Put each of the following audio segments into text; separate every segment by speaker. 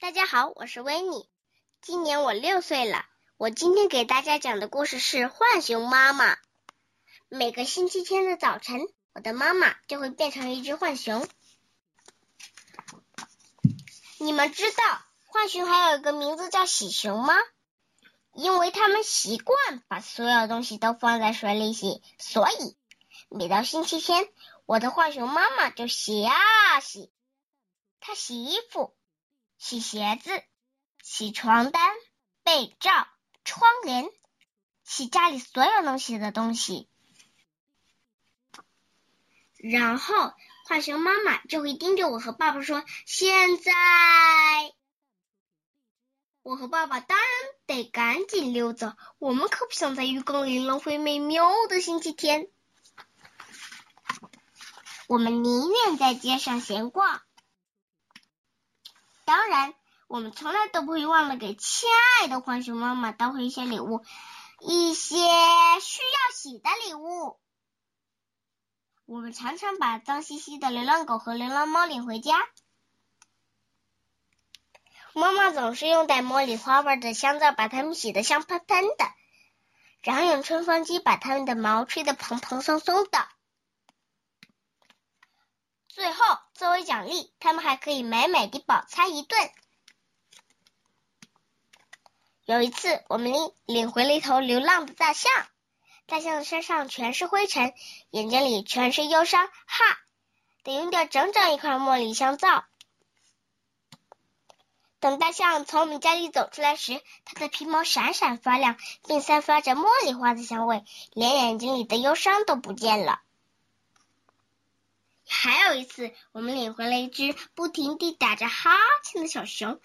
Speaker 1: 大家好，我是维尼，今年我六岁了。我今天给大家讲的故事是《浣熊妈妈》。每个星期天的早晨，我的妈妈就会变成一只浣熊。你们知道浣熊还有一个名字叫喜熊吗？因为它们习惯把所有东西都放在水里洗，所以每到星期天，我的浣熊妈妈就洗啊洗。她洗衣服。洗鞋子，洗床单、被罩、窗帘，洗家里所有能洗的东西。然后，浣熊妈妈就会盯着我和爸爸说：“现在，我和爸爸当然得赶紧溜走，我们可不想在浴缸里浪费美妙的星期天。我们宁愿在街上闲逛。”当然，我们从来都不会忘了给亲爱的浣熊妈妈带回一些礼物，一些需要洗的礼物。我们常常把脏兮兮的流浪狗和流浪猫领回家。妈妈总是用带茉莉花味的香皂把它们洗得香喷喷的，然后用吹风机把它们的毛吹得蓬蓬松松的。最后，作为奖励，他们还可以美美的饱餐一顿。有一次，我们领领回了一头流浪的大象，大象的身上全是灰尘，眼睛里全是忧伤，哈，得用掉整整一块茉莉香皂。等大象从我们家里走出来时，它的皮毛闪闪发亮，并散发着茉莉花的香味，连眼睛里的忧伤都不见了。还有一次，我们领回了一只不停地打着哈欠的小熊。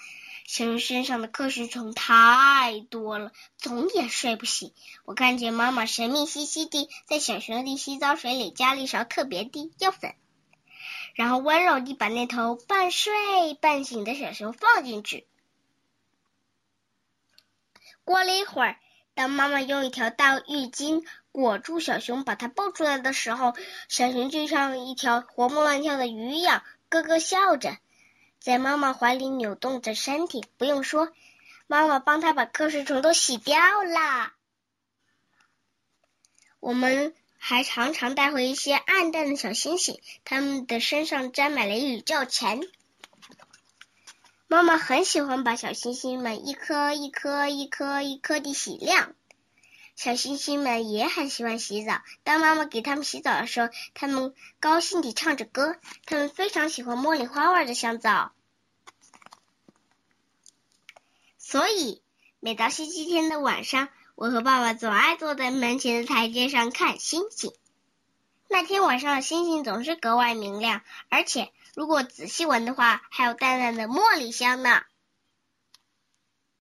Speaker 1: 熊身上的瞌睡虫太多了，总也睡不醒。我看见妈妈神秘兮兮地在小熊的洗澡水里加了一勺特别的药粉，然后温柔地把那头半睡半醒的小熊放进去。过了一会儿，当妈妈用一条大浴巾。裹住小熊，把它抱出来的时候，小熊就像一条活蹦乱跳的鱼一样，咯咯笑着，在妈妈怀里扭动着身体。不用说，妈妈帮它把瞌睡虫都洗掉了。我们还常常带回一些暗淡的小星星，它们的身上沾满了宇宙尘。妈妈很喜欢把小星星们一颗一颗、一颗一颗地洗亮。小星星们也很喜欢洗澡。当妈妈给他们洗澡的时候，他们高兴地唱着歌。他们非常喜欢茉莉花味的香皂，所以每到星期天的晚上，我和爸爸总爱坐在门前的台阶上看星星。那天晚上的星星总是格外明亮，而且如果仔细闻的话，还有淡淡的茉莉香呢。